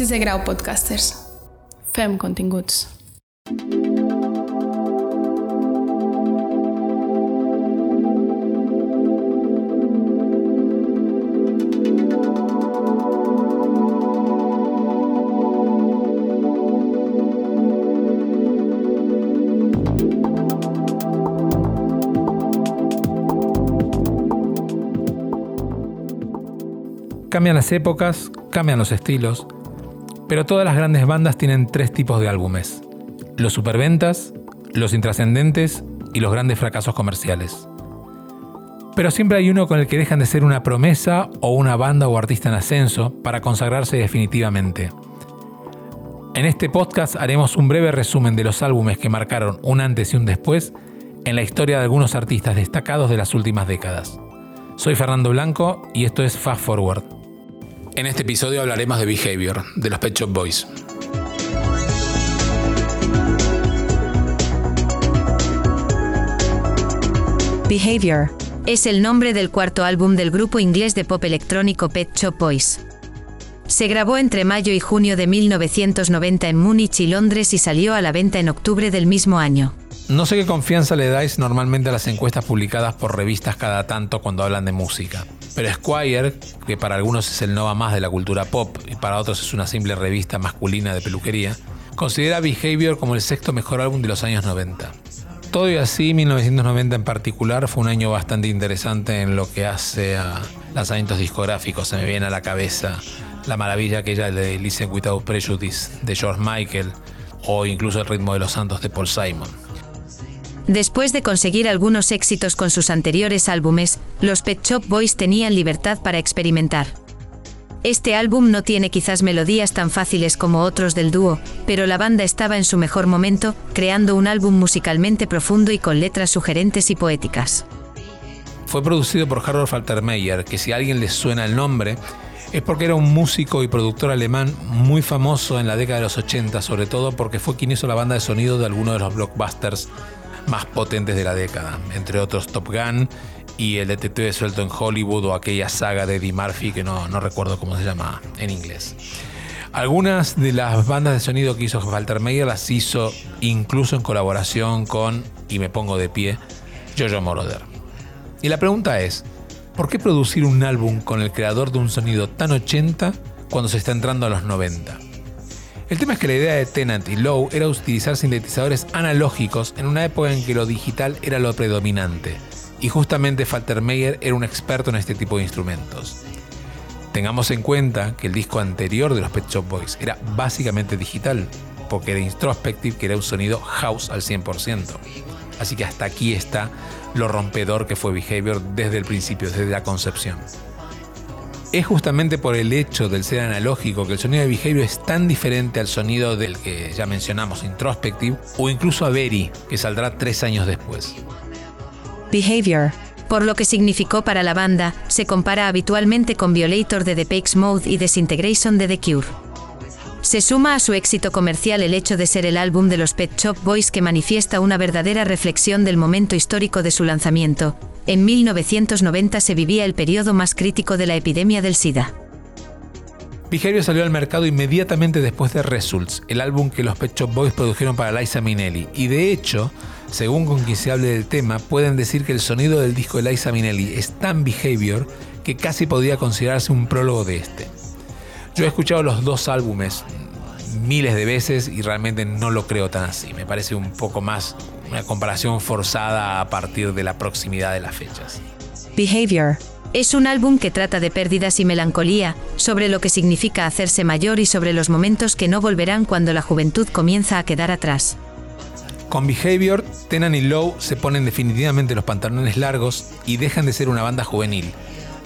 Sisè grau podcasters. Fem continguts. Cambian las épocas, cambian los estilos, pero todas las grandes bandas tienen tres tipos de álbumes. Los superventas, los intrascendentes y los grandes fracasos comerciales. Pero siempre hay uno con el que dejan de ser una promesa o una banda o artista en ascenso para consagrarse definitivamente. En este podcast haremos un breve resumen de los álbumes que marcaron un antes y un después en la historia de algunos artistas destacados de las últimas décadas. Soy Fernando Blanco y esto es Fast Forward. En este episodio hablaremos de Behavior, de los Pet Shop Boys. Behavior es el nombre del cuarto álbum del grupo inglés de pop electrónico Pet Shop Boys. Se grabó entre mayo y junio de 1990 en Múnich y Londres y salió a la venta en octubre del mismo año. No sé qué confianza le dais normalmente a las encuestas publicadas por revistas cada tanto cuando hablan de música. Pero Squire, que para algunos es el Nova más de la cultura pop y para otros es una simple revista masculina de peluquería, considera Behavior como el sexto mejor álbum de los años 90. Todo y así, 1990 en particular fue un año bastante interesante en lo que hace a lanzamientos discográficos. Se me viene a la cabeza la maravilla aquella de Listen Without Prejudice de George Michael o incluso El ritmo de los santos de Paul Simon. Después de conseguir algunos éxitos con sus anteriores álbumes, los Pet Shop Boys tenían libertad para experimentar. Este álbum no tiene quizás melodías tan fáciles como otros del dúo, pero la banda estaba en su mejor momento, creando un álbum musicalmente profundo y con letras sugerentes y poéticas. Fue producido por Harold Faltermeyer, que si a alguien le suena el nombre, es porque era un músico y productor alemán muy famoso en la década de los 80, sobre todo porque fue quien hizo la banda de sonido de algunos de los blockbusters más potentes de la década, entre otros Top Gun y el detective suelto en Hollywood o aquella saga de Eddie Murphy que no, no recuerdo cómo se llama en inglés. Algunas de las bandas de sonido que hizo Walter Meyer las hizo incluso en colaboración con, y me pongo de pie, Jojo Moroder. Y la pregunta es, ¿por qué producir un álbum con el creador de un sonido tan 80 cuando se está entrando a los 90? El tema es que la idea de Tennant y Lowe era utilizar sintetizadores analógicos en una época en que lo digital era lo predominante, y justamente Faltermeyer era un experto en este tipo de instrumentos. Tengamos en cuenta que el disco anterior de los Pet Shop Boys era básicamente digital, porque era introspective, que era un sonido house al 100%. Así que hasta aquí está lo rompedor que fue Behavior desde el principio, desde la concepción. Es justamente por el hecho del ser analógico que el sonido de Behavior es tan diferente al sonido del que ya mencionamos, Introspective, o incluso a Very, que saldrá tres años después. Behavior, por lo que significó para la banda, se compara habitualmente con Violator de The Depeche Mode y Disintegration de The Cure. Se suma a su éxito comercial el hecho de ser el álbum de los Pet Shop Boys que manifiesta una verdadera reflexión del momento histórico de su lanzamiento, en 1990 se vivía el periodo más crítico de la epidemia del SIDA. Behavior salió al mercado inmediatamente después de Results, el álbum que los Pet Shop Boys produjeron para Liza Minnelli, y de hecho, según con quien se hable del tema, pueden decir que el sonido del disco de Liza Minnelli es tan Behavior que casi podría considerarse un prólogo de este. Yo he escuchado los dos álbumes miles de veces y realmente no lo creo tan así. Me parece un poco más una comparación forzada a partir de la proximidad de las fechas. Behavior. Es un álbum que trata de pérdidas y melancolía, sobre lo que significa hacerse mayor y sobre los momentos que no volverán cuando la juventud comienza a quedar atrás. Con Behavior, Tenan y Lowe se ponen definitivamente los pantalones largos y dejan de ser una banda juvenil,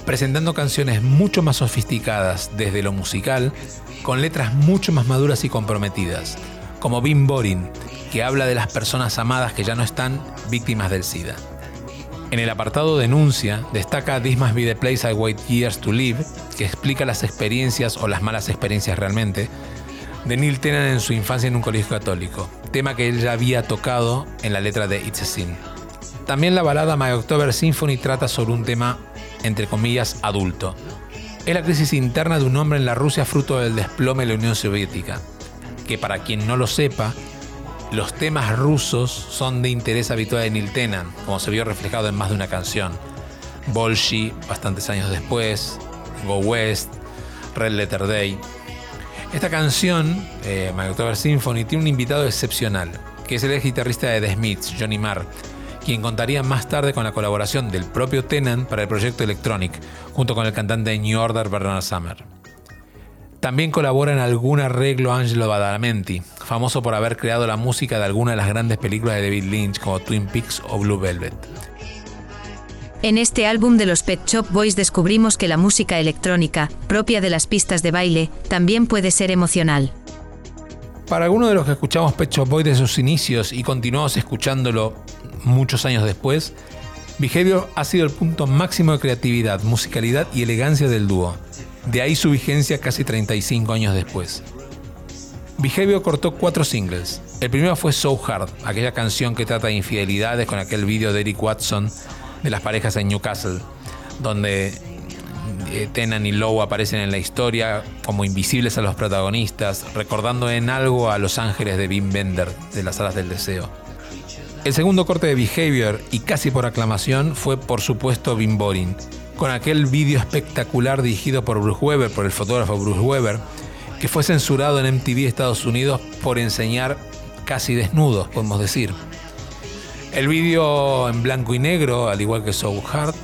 presentando canciones mucho más sofisticadas desde lo musical, con letras mucho más maduras y comprometidas, como Bean Boring, que habla de las personas amadas que ya no están víctimas del SIDA. En el apartado Denuncia destaca This Must Be the Place I Wait Years to Live, que explica las experiencias o las malas experiencias realmente de Neil Tennant en su infancia en un colegio católico, tema que él ya había tocado en la letra de It's a Sin. También la balada My October Symphony trata sobre un tema, entre comillas, adulto. Es la crisis interna de un hombre en la Rusia fruto del desplome de la Unión Soviética, que para quien no lo sepa, los temas rusos son de interés habitual de Neil Tennant, como se vio reflejado en más de una canción. Bolshi, bastantes años después, Go West, Red Letter Day. Esta canción, eh, My October Symphony, tiene un invitado excepcional, que es el ex guitarrista de The Smiths, Johnny Marr, quien contaría más tarde con la colaboración del propio Tennant para el proyecto Electronic, junto con el cantante de New Order Bernard Summer. También colabora en algún arreglo Angelo Badalamenti, famoso por haber creado la música de algunas de las grandes películas de David Lynch como Twin Peaks o Blue Velvet. En este álbum de los Pet Shop Boys descubrimos que la música electrónica, propia de las pistas de baile, también puede ser emocional. Para algunos de los que escuchamos Pet Shop Boys de sus inicios y continuamos escuchándolo muchos años después, Behavior ha sido el punto máximo de creatividad, musicalidad y elegancia del dúo. De ahí su vigencia casi 35 años después. Behavior cortó cuatro singles. El primero fue So Hard, aquella canción que trata de infidelidades con aquel vídeo de Eric Watson de las parejas en Newcastle, donde eh, Tenan y Lowe aparecen en la historia como invisibles a los protagonistas, recordando en algo a los ángeles de Wim Bender de las Alas del Deseo. El segundo corte de Behavior, y casi por aclamación, fue por supuesto Bim Boring, con aquel vídeo espectacular dirigido por Bruce Weber, por el fotógrafo Bruce Weber, que fue censurado en MTV Estados Unidos por enseñar casi desnudos, podemos decir. El vídeo en blanco y negro, al igual que So Hard,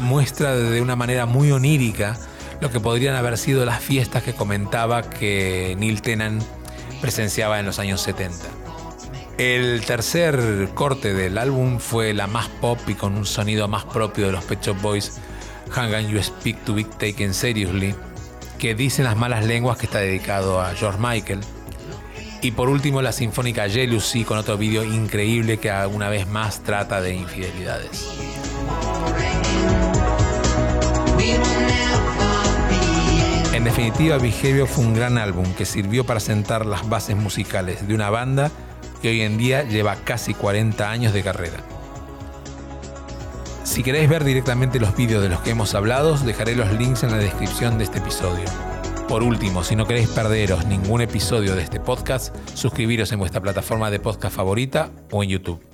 muestra de una manera muy onírica lo que podrían haber sido las fiestas que comentaba que Neil Tennant presenciaba en los años 70. El tercer corte del álbum fue la más pop y con un sonido más propio de los Pet Shop Boys, How Can You Speak to Be Taken Seriously, que dicen las malas lenguas que está dedicado a George Michael. Y por último la sinfónica Jealousy con otro vídeo increíble que una vez más trata de infidelidades. En definitiva, Behavior fue un gran álbum que sirvió para sentar las bases musicales de una banda que hoy en día lleva casi 40 años de carrera. Si queréis ver directamente los vídeos de los que hemos hablado, dejaré los links en la descripción de este episodio. Por último, si no queréis perderos ningún episodio de este podcast, suscribiros en vuestra plataforma de podcast favorita o en YouTube.